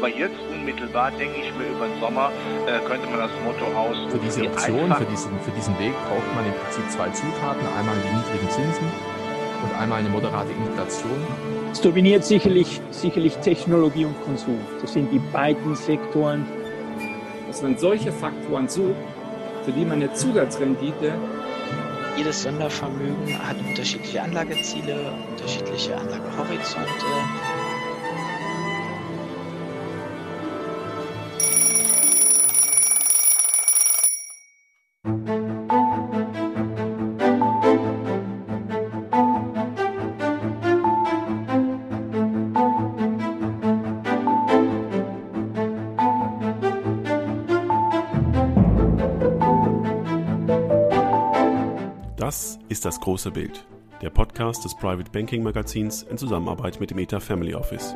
Aber jetzt unmittelbar denke ich mir über den Sommer, äh, könnte man das Motto aus. Für diese Option, für diesen, für diesen Weg braucht man im Prinzip zwei Zutaten. Einmal die niedrigen Zinsen und einmal eine moderate Inflation. Es dominiert sicherlich, sicherlich Technologie und Konsum. Das sind die beiden Sektoren. Dass man solche Faktoren sucht, für die man eine Zusatzrendite jedes Sondervermögen hat unterschiedliche Anlageziele, unterschiedliche Anlagehorizonte. Ist das große Bild. Der Podcast des Private Banking Magazins in Zusammenarbeit mit dem ETA Family Office.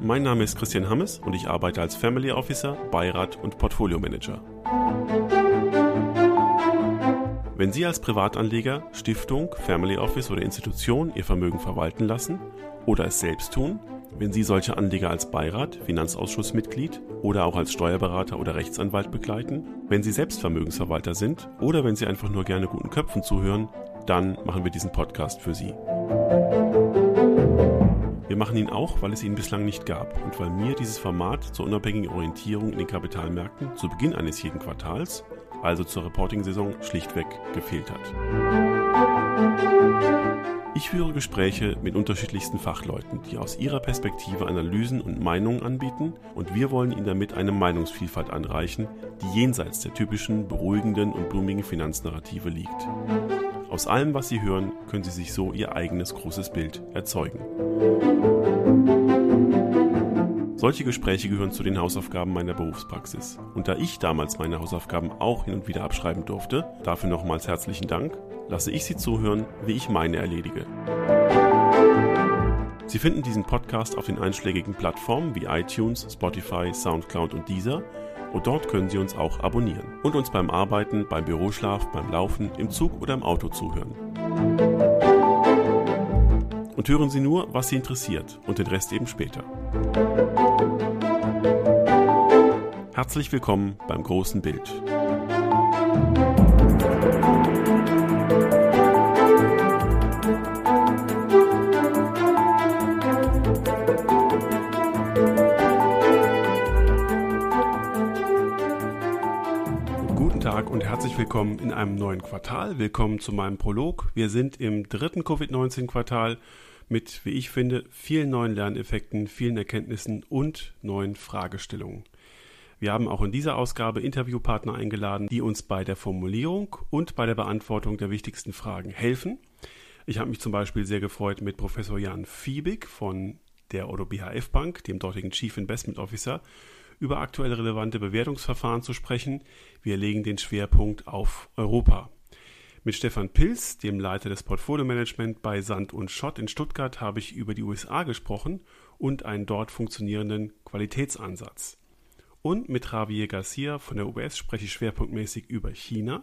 Mein Name ist Christian Hammes und ich arbeite als Family Officer, Beirat und Portfolio Manager. Wenn Sie als Privatanleger, Stiftung, Family Office oder Institution Ihr Vermögen verwalten lassen oder es selbst tun, wenn Sie solche Anleger als Beirat, Finanzausschussmitglied oder auch als Steuerberater oder Rechtsanwalt begleiten, wenn Sie selbst Vermögensverwalter sind oder wenn Sie einfach nur gerne guten Köpfen zuhören, dann machen wir diesen Podcast für Sie. Wir machen ihn auch, weil es ihn bislang nicht gab und weil mir dieses Format zur unabhängigen Orientierung in den Kapitalmärkten zu Beginn eines jeden Quartals, also zur Reporting-Saison, schlichtweg gefehlt hat. Ich führe Gespräche mit unterschiedlichsten Fachleuten, die aus ihrer Perspektive Analysen und Meinungen anbieten und wir wollen ihnen damit eine Meinungsvielfalt anreichen, die jenseits der typischen beruhigenden und blumigen Finanznarrative liegt. Aus allem, was Sie hören, können Sie sich so Ihr eigenes großes Bild erzeugen. Solche Gespräche gehören zu den Hausaufgaben meiner Berufspraxis. Und da ich damals meine Hausaufgaben auch hin und wieder abschreiben durfte, dafür nochmals herzlichen Dank lasse ich Sie zuhören, wie ich meine erledige. Sie finden diesen Podcast auf den einschlägigen Plattformen wie iTunes, Spotify, SoundCloud und Deezer und dort können Sie uns auch abonnieren und uns beim Arbeiten, beim Büroschlaf, beim Laufen, im Zug oder im Auto zuhören. Und hören Sie nur, was Sie interessiert und den Rest eben später. Herzlich willkommen beim großen Bild. und herzlich willkommen in einem neuen Quartal. Willkommen zu meinem Prolog. Wir sind im dritten Covid-19-Quartal mit, wie ich finde, vielen neuen Lerneffekten, vielen Erkenntnissen und neuen Fragestellungen. Wir haben auch in dieser Ausgabe Interviewpartner eingeladen, die uns bei der Formulierung und bei der Beantwortung der wichtigsten Fragen helfen. Ich habe mich zum Beispiel sehr gefreut, mit Professor Jan Fiebig von der Odo BHF Bank, dem dortigen Chief Investment Officer, über aktuell relevante Bewertungsverfahren zu sprechen. Wir legen den Schwerpunkt auf Europa. Mit Stefan Pilz, dem Leiter des Portfolio-Management bei Sand und Schott in Stuttgart, habe ich über die USA gesprochen und einen dort funktionierenden Qualitätsansatz. Und mit Javier Garcia von der UBS spreche ich schwerpunktmäßig über China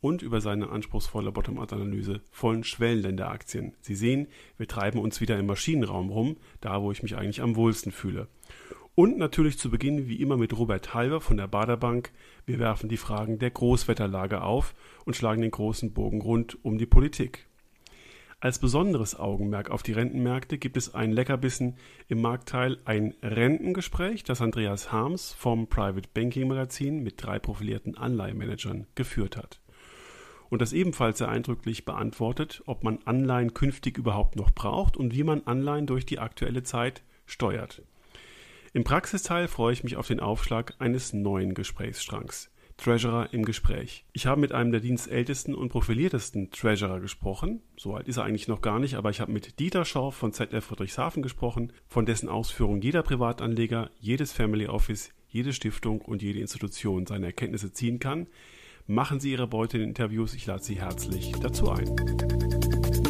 und über seine anspruchsvolle Bottom-up-Analyse von Schwellenländeraktien. Sie sehen, wir treiben uns wieder im Maschinenraum rum, da wo ich mich eigentlich am wohlsten fühle. Und natürlich zu Beginn wie immer mit Robert Halver von der Baderbank. Wir werfen die Fragen der Großwetterlage auf und schlagen den großen Bogen rund um die Politik. Als besonderes Augenmerk auf die Rentenmärkte gibt es ein Leckerbissen im Marktteil ein Rentengespräch, das Andreas Harms vom Private Banking Magazin mit drei profilierten Anleihemanagern geführt hat. Und das ebenfalls sehr eindrücklich beantwortet, ob man Anleihen künftig überhaupt noch braucht und wie man Anleihen durch die aktuelle Zeit steuert. Im Praxisteil freue ich mich auf den Aufschlag eines neuen Gesprächsstrangs. Treasurer im Gespräch. Ich habe mit einem der dienstältesten und profiliertesten Treasurer gesprochen. So alt ist er eigentlich noch gar nicht, aber ich habe mit Dieter Schorf von ZF Friedrichshafen gesprochen, von dessen Ausführung jeder Privatanleger, jedes Family Office, jede Stiftung und jede Institution seine Erkenntnisse ziehen kann. Machen Sie Ihre Beute in Interviews, ich lade Sie herzlich dazu ein.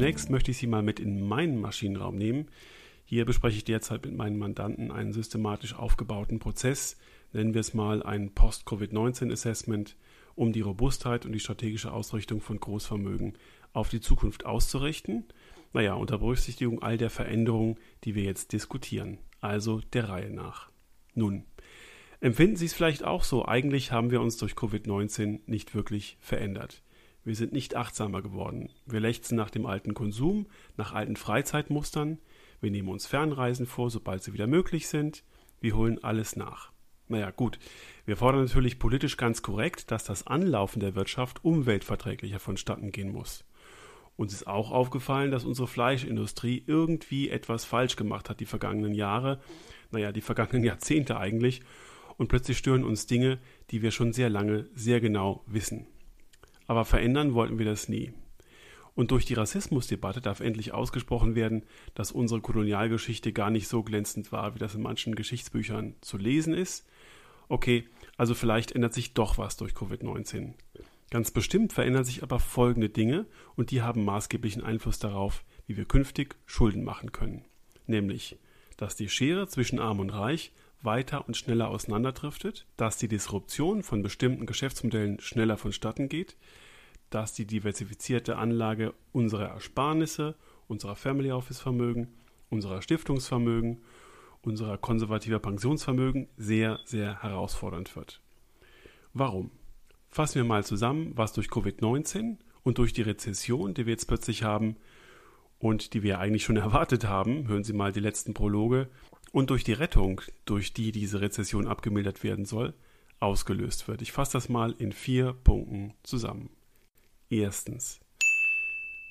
Zunächst möchte ich Sie mal mit in meinen Maschinenraum nehmen. Hier bespreche ich derzeit mit meinen Mandanten einen systematisch aufgebauten Prozess, nennen wir es mal ein Post-Covid-19-Assessment, um die Robustheit und die strategische Ausrichtung von Großvermögen auf die Zukunft auszurichten. Naja, unter Berücksichtigung all der Veränderungen, die wir jetzt diskutieren, also der Reihe nach. Nun, empfinden Sie es vielleicht auch so, eigentlich haben wir uns durch Covid-19 nicht wirklich verändert. Wir sind nicht achtsamer geworden. Wir lechzen nach dem alten Konsum, nach alten Freizeitmustern. Wir nehmen uns Fernreisen vor, sobald sie wieder möglich sind. Wir holen alles nach. Naja, gut. Wir fordern natürlich politisch ganz korrekt, dass das Anlaufen der Wirtschaft umweltverträglicher vonstatten gehen muss. Uns ist auch aufgefallen, dass unsere Fleischindustrie irgendwie etwas falsch gemacht hat die vergangenen Jahre, naja, die vergangenen Jahrzehnte eigentlich, und plötzlich stören uns Dinge, die wir schon sehr lange sehr genau wissen aber verändern wollten wir das nie. Und durch die Rassismusdebatte darf endlich ausgesprochen werden, dass unsere Kolonialgeschichte gar nicht so glänzend war, wie das in manchen Geschichtsbüchern zu lesen ist. Okay, also vielleicht ändert sich doch was durch Covid-19. Ganz bestimmt verändern sich aber folgende Dinge und die haben maßgeblichen Einfluss darauf, wie wir künftig Schulden machen können. Nämlich, dass die Schere zwischen Arm und Reich weiter und schneller auseinanderdriftet, dass die Disruption von bestimmten Geschäftsmodellen schneller vonstatten geht, dass die diversifizierte Anlage unserer Ersparnisse, unserer Family Office Vermögen, unserer Stiftungsvermögen, unserer konservativer Pensionsvermögen sehr, sehr herausfordernd wird. Warum? Fassen wir mal zusammen, was durch Covid-19 und durch die Rezession, die wir jetzt plötzlich haben und die wir eigentlich schon erwartet haben, hören Sie mal die letzten Prologe, und durch die Rettung, durch die diese Rezession abgemildert werden soll, ausgelöst wird. Ich fasse das mal in vier Punkten zusammen. Erstens.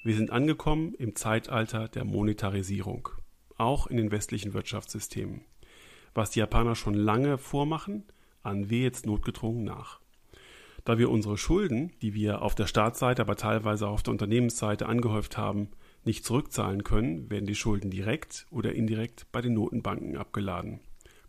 Wir sind angekommen im Zeitalter der Monetarisierung, auch in den westlichen Wirtschaftssystemen. Was die Japaner schon lange vormachen, an wir jetzt notgedrungen nach. Da wir unsere Schulden, die wir auf der Staatsseite, aber teilweise auch auf der Unternehmensseite angehäuft haben, nicht zurückzahlen können, werden die Schulden direkt oder indirekt bei den Notenbanken abgeladen.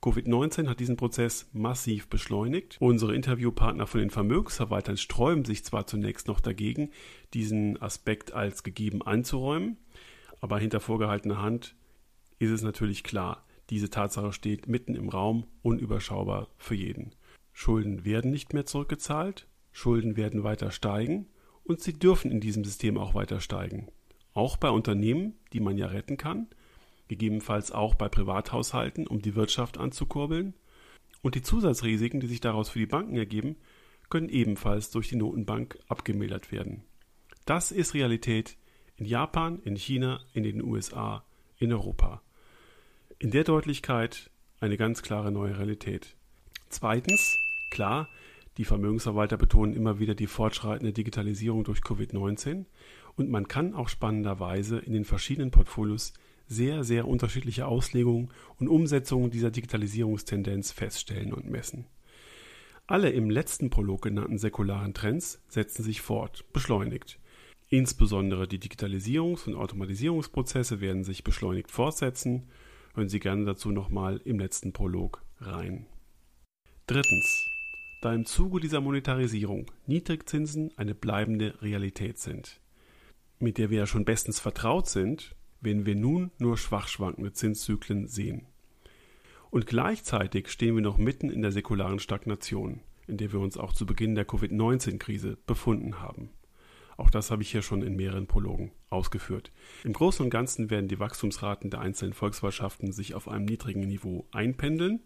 Covid-19 hat diesen Prozess massiv beschleunigt. Unsere Interviewpartner von den Vermögensverwaltern sträuben sich zwar zunächst noch dagegen, diesen Aspekt als gegeben anzuräumen, aber hinter vorgehaltener Hand ist es natürlich klar, diese Tatsache steht mitten im Raum, unüberschaubar für jeden. Schulden werden nicht mehr zurückgezahlt, Schulden werden weiter steigen und sie dürfen in diesem System auch weiter steigen. Auch bei Unternehmen, die man ja retten kann, gegebenenfalls auch bei Privathaushalten, um die Wirtschaft anzukurbeln. Und die Zusatzrisiken, die sich daraus für die Banken ergeben, können ebenfalls durch die Notenbank abgemildert werden. Das ist Realität in Japan, in China, in den USA, in Europa. In der Deutlichkeit eine ganz klare neue Realität. Zweitens, klar, die Vermögensverwalter betonen immer wieder die fortschreitende Digitalisierung durch Covid-19 und man kann auch spannenderweise in den verschiedenen Portfolios sehr, sehr unterschiedliche Auslegungen und Umsetzungen dieser Digitalisierungstendenz feststellen und messen. Alle im letzten Prolog genannten säkularen Trends setzen sich fort, beschleunigt. Insbesondere die Digitalisierungs- und Automatisierungsprozesse werden sich beschleunigt fortsetzen. Hören Sie gerne dazu nochmal im letzten Prolog rein. Drittens. Da im Zuge dieser Monetarisierung Niedrigzinsen eine bleibende Realität sind mit der wir ja schon bestens vertraut sind, wenn wir nun nur schwach schwankende Zinszyklen sehen. Und gleichzeitig stehen wir noch mitten in der säkularen Stagnation, in der wir uns auch zu Beginn der Covid-19-Krise befunden haben. Auch das habe ich hier schon in mehreren Prologen ausgeführt. Im Großen und Ganzen werden die Wachstumsraten der einzelnen Volkswirtschaften sich auf einem niedrigen Niveau einpendeln.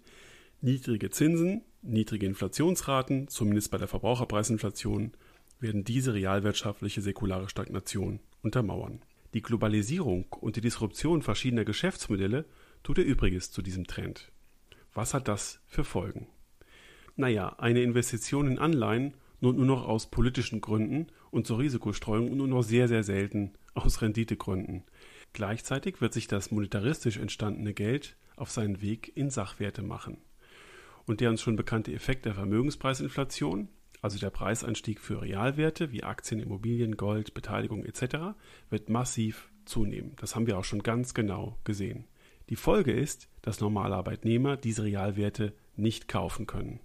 Niedrige Zinsen, niedrige Inflationsraten, zumindest bei der Verbraucherpreisinflation, werden diese realwirtschaftliche säkulare Stagnation untermauern. Die Globalisierung und die Disruption verschiedener Geschäftsmodelle tut ihr Übriges zu diesem Trend. Was hat das für Folgen? Naja, eine Investition in Anleihen nur, nur noch aus politischen Gründen und zur Risikostreuung nur noch sehr, sehr selten aus Renditegründen. Gleichzeitig wird sich das monetaristisch entstandene Geld auf seinen Weg in Sachwerte machen. Und der uns schon bekannte Effekt der Vermögenspreisinflation also der Preisanstieg für Realwerte wie Aktien, Immobilien, Gold, Beteiligung etc., wird massiv zunehmen. Das haben wir auch schon ganz genau gesehen. Die Folge ist, dass normale Arbeitnehmer diese Realwerte nicht kaufen können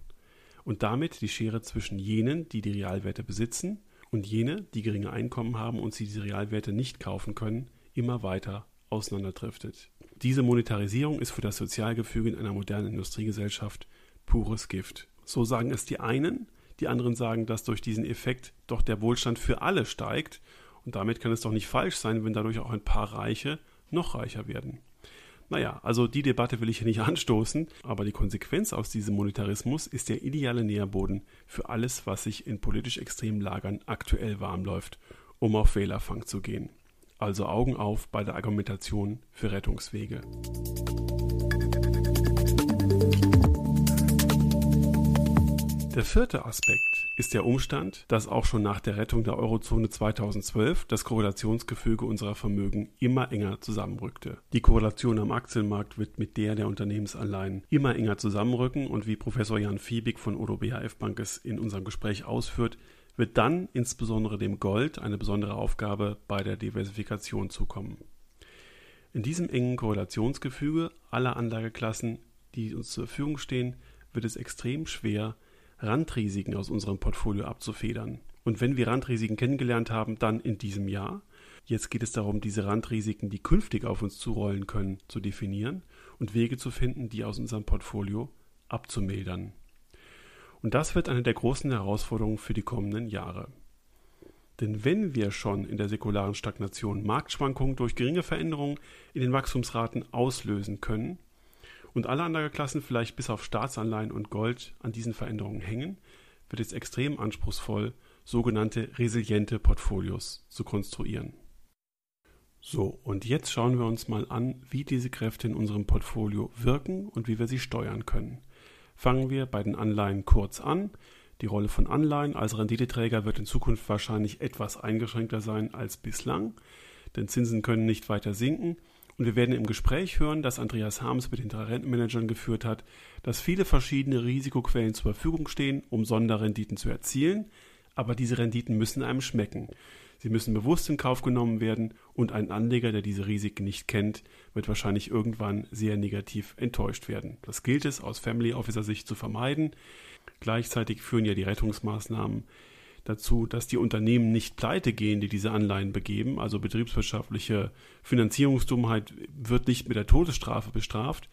und damit die Schere zwischen jenen, die die Realwerte besitzen, und jene, die geringe Einkommen haben und sie diese Realwerte nicht kaufen können, immer weiter auseinanderdriftet. Diese Monetarisierung ist für das Sozialgefüge in einer modernen Industriegesellschaft pures Gift. So sagen es die einen, die anderen sagen, dass durch diesen Effekt doch der Wohlstand für alle steigt und damit kann es doch nicht falsch sein, wenn dadurch auch ein paar Reiche noch reicher werden. Naja, also die Debatte will ich hier nicht anstoßen, aber die Konsequenz aus diesem Monetarismus ist der ideale Nährboden für alles, was sich in politisch extremen Lagern aktuell warm läuft, um auf Wählerfang zu gehen. Also Augen auf bei der Argumentation für Rettungswege. Der vierte Aspekt ist der Umstand, dass auch schon nach der Rettung der Eurozone 2012 das Korrelationsgefüge unserer Vermögen immer enger zusammenrückte. Die Korrelation am Aktienmarkt wird mit der der Unternehmensanleihen immer enger zusammenrücken und wie Professor Jan Fiebig von Odo BHF Bank es in unserem Gespräch ausführt, wird dann insbesondere dem Gold eine besondere Aufgabe bei der Diversifikation zukommen. In diesem engen Korrelationsgefüge aller Anlageklassen, die uns zur Verfügung stehen, wird es extrem schwer, Randrisiken aus unserem Portfolio abzufedern. Und wenn wir Randrisiken kennengelernt haben, dann in diesem Jahr. Jetzt geht es darum, diese Randrisiken, die künftig auf uns zurollen können, zu definieren und Wege zu finden, die aus unserem Portfolio abzumildern. Und das wird eine der großen Herausforderungen für die kommenden Jahre. Denn wenn wir schon in der säkularen Stagnation Marktschwankungen durch geringe Veränderungen in den Wachstumsraten auslösen können, und alle Anlageklassen vielleicht bis auf Staatsanleihen und Gold an diesen Veränderungen hängen, wird es extrem anspruchsvoll, sogenannte resiliente Portfolios zu konstruieren. So, und jetzt schauen wir uns mal an, wie diese Kräfte in unserem Portfolio wirken und wie wir sie steuern können. Fangen wir bei den Anleihen kurz an. Die Rolle von Anleihen als Renditeträger wird in Zukunft wahrscheinlich etwas eingeschränkter sein als bislang, denn Zinsen können nicht weiter sinken und wir werden im Gespräch hören, das Andreas Harms mit den drei Rentenmanagern geführt hat, dass viele verschiedene Risikoquellen zur Verfügung stehen, um Sonderrenditen zu erzielen, aber diese Renditen müssen einem schmecken. Sie müssen bewusst in Kauf genommen werden und ein Anleger, der diese Risiken nicht kennt, wird wahrscheinlich irgendwann sehr negativ enttäuscht werden. Das gilt es aus Family Officer Sicht zu vermeiden. Gleichzeitig führen ja die Rettungsmaßnahmen dazu, dass die Unternehmen nicht pleite gehen, die diese Anleihen begeben. Also betriebswirtschaftliche Finanzierungsdummheit wird nicht mit der Todesstrafe bestraft,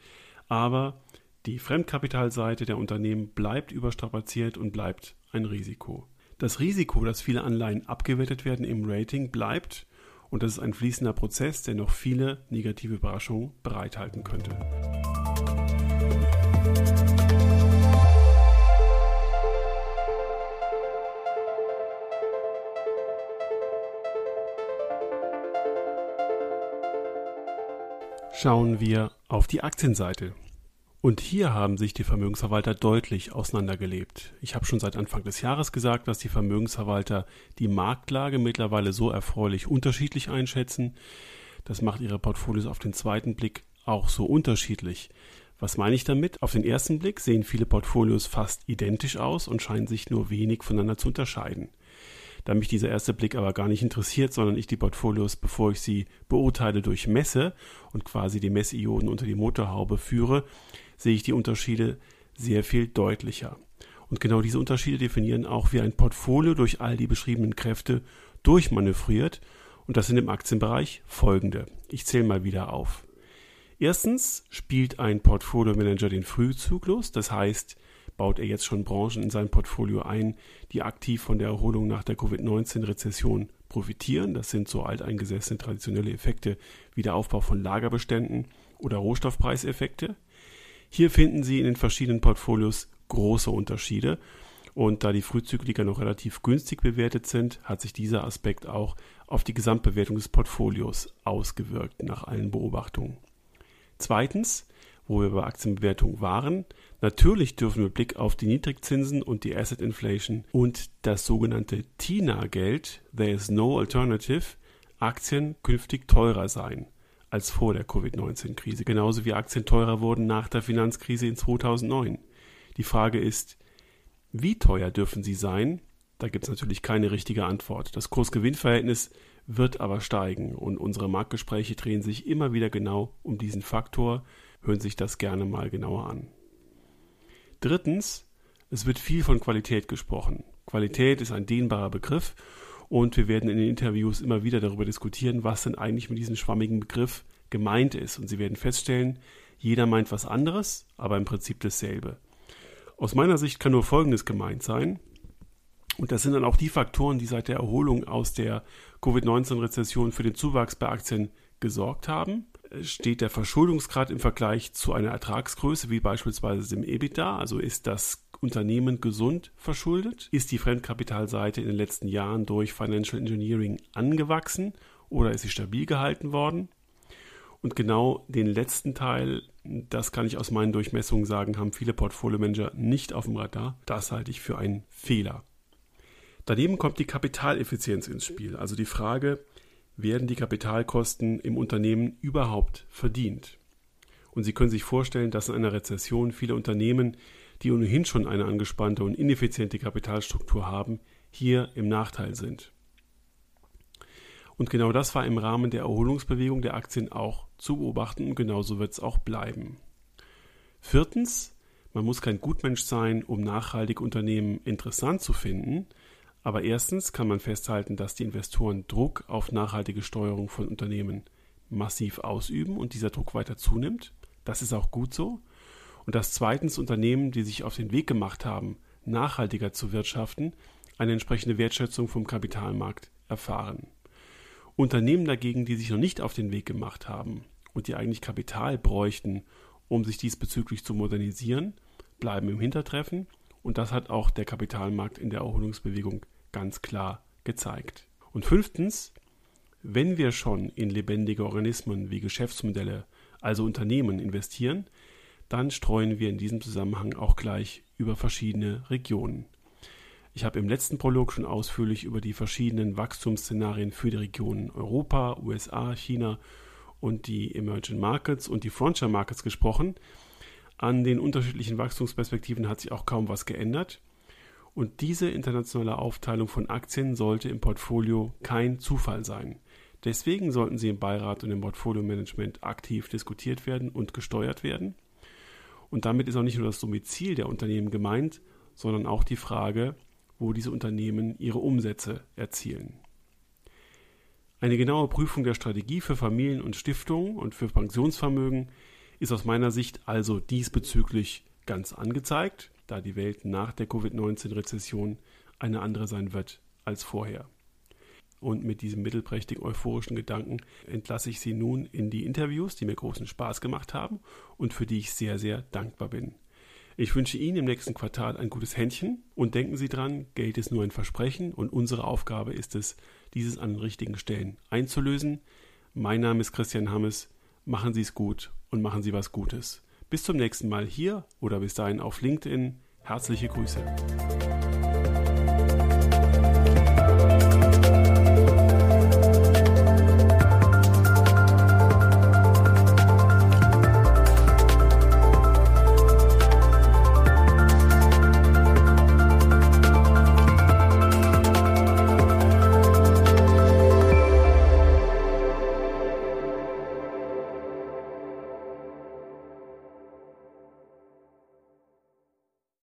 aber die Fremdkapitalseite der Unternehmen bleibt überstrapaziert und bleibt ein Risiko. Das Risiko, dass viele Anleihen abgewertet werden im Rating, bleibt und das ist ein fließender Prozess, der noch viele negative Überraschungen bereithalten könnte. Schauen wir auf die Aktienseite. Und hier haben sich die Vermögensverwalter deutlich auseinandergelebt. Ich habe schon seit Anfang des Jahres gesagt, dass die Vermögensverwalter die Marktlage mittlerweile so erfreulich unterschiedlich einschätzen. Das macht ihre Portfolios auf den zweiten Blick auch so unterschiedlich. Was meine ich damit? Auf den ersten Blick sehen viele Portfolios fast identisch aus und scheinen sich nur wenig voneinander zu unterscheiden. Da mich dieser erste Blick aber gar nicht interessiert, sondern ich die Portfolios, bevor ich sie beurteile, durchmesse und quasi die Messioden unter die Motorhaube führe, sehe ich die Unterschiede sehr viel deutlicher. Und genau diese Unterschiede definieren auch, wie ein Portfolio durch all die beschriebenen Kräfte durchmanövriert. Und das sind im Aktienbereich folgende. Ich zähle mal wieder auf. Erstens spielt ein Portfolio-Manager den Frühzyklus, das heißt, baut er jetzt schon Branchen in sein Portfolio ein, die aktiv von der Erholung nach der Covid-19-Rezession profitieren. Das sind so alteingesessene traditionelle Effekte wie der Aufbau von Lagerbeständen oder Rohstoffpreiseffekte. Hier finden Sie in den verschiedenen Portfolios große Unterschiede. Und da die Frühzykliker noch relativ günstig bewertet sind, hat sich dieser Aspekt auch auf die Gesamtbewertung des Portfolios ausgewirkt nach allen Beobachtungen. Zweitens, wo wir bei Aktienbewertung waren, Natürlich dürfen wir Blick auf die Niedrigzinsen und die Asset Inflation und das sogenannte TINA-Geld, There is no alternative, Aktien künftig teurer sein als vor der Covid-19-Krise, genauso wie Aktien teurer wurden nach der Finanzkrise in 2009. Die Frage ist, wie teuer dürfen sie sein? Da gibt es natürlich keine richtige Antwort. Das Kurs-Gewinn-Verhältnis wird aber steigen und unsere Marktgespräche drehen sich immer wieder genau um diesen Faktor. Hören sich das gerne mal genauer an. Drittens, es wird viel von Qualität gesprochen. Qualität ist ein dehnbarer Begriff und wir werden in den Interviews immer wieder darüber diskutieren, was denn eigentlich mit diesem schwammigen Begriff gemeint ist. Und Sie werden feststellen, jeder meint was anderes, aber im Prinzip dasselbe. Aus meiner Sicht kann nur Folgendes gemeint sein. Und das sind dann auch die Faktoren, die seit der Erholung aus der Covid-19-Rezession für den Zuwachs bei Aktien gesorgt haben. Steht der Verschuldungsgrad im Vergleich zu einer Ertragsgröße, wie beispielsweise dem EBITDA, also ist das Unternehmen gesund verschuldet? Ist die Fremdkapitalseite in den letzten Jahren durch Financial Engineering angewachsen oder ist sie stabil gehalten worden? Und genau den letzten Teil, das kann ich aus meinen Durchmessungen sagen, haben viele Portfolio-Manager nicht auf dem Radar. Das halte ich für einen Fehler. Daneben kommt die Kapitaleffizienz ins Spiel, also die Frage, werden die Kapitalkosten im Unternehmen überhaupt verdient? Und Sie können sich vorstellen, dass in einer Rezession viele Unternehmen, die ohnehin schon eine angespannte und ineffiziente Kapitalstruktur haben, hier im Nachteil sind. Und genau das war im Rahmen der Erholungsbewegung der Aktien auch zu beobachten und genauso wird es auch bleiben. Viertens, man muss kein Gutmensch sein, um nachhaltige Unternehmen interessant zu finden, aber erstens kann man festhalten, dass die Investoren Druck auf nachhaltige Steuerung von Unternehmen massiv ausüben und dieser Druck weiter zunimmt. Das ist auch gut so. Und dass zweitens Unternehmen, die sich auf den Weg gemacht haben, nachhaltiger zu wirtschaften, eine entsprechende Wertschätzung vom Kapitalmarkt erfahren. Unternehmen dagegen, die sich noch nicht auf den Weg gemacht haben und die eigentlich Kapital bräuchten, um sich diesbezüglich zu modernisieren, bleiben im Hintertreffen und das hat auch der Kapitalmarkt in der Erholungsbewegung ganz klar gezeigt. Und fünftens, wenn wir schon in lebendige Organismen wie Geschäftsmodelle, also Unternehmen investieren, dann streuen wir in diesem Zusammenhang auch gleich über verschiedene Regionen. Ich habe im letzten Prolog schon ausführlich über die verschiedenen Wachstumsszenarien für die Regionen Europa, USA, China und die Emerging Markets und die Frontier Markets gesprochen. An den unterschiedlichen Wachstumsperspektiven hat sich auch kaum was geändert. Und diese internationale Aufteilung von Aktien sollte im Portfolio kein Zufall sein. Deswegen sollten sie im Beirat und im Portfolio-Management aktiv diskutiert werden und gesteuert werden. Und damit ist auch nicht nur das Domizil der Unternehmen gemeint, sondern auch die Frage, wo diese Unternehmen ihre Umsätze erzielen. Eine genaue Prüfung der Strategie für Familien und Stiftungen und für Pensionsvermögen ist aus meiner Sicht also diesbezüglich ganz angezeigt, da die Welt nach der Covid-19-Rezession eine andere sein wird als vorher. Und mit diesem mittelprächtig euphorischen Gedanken entlasse ich Sie nun in die Interviews, die mir großen Spaß gemacht haben und für die ich sehr, sehr dankbar bin. Ich wünsche Ihnen im nächsten Quartal ein gutes Händchen und denken Sie dran, Geld ist nur ein Versprechen und unsere Aufgabe ist es, dieses an den richtigen Stellen einzulösen. Mein Name ist Christian Hammes. Machen Sie es gut und machen Sie was Gutes. Bis zum nächsten Mal hier oder bis dahin auf LinkedIn. Herzliche Grüße.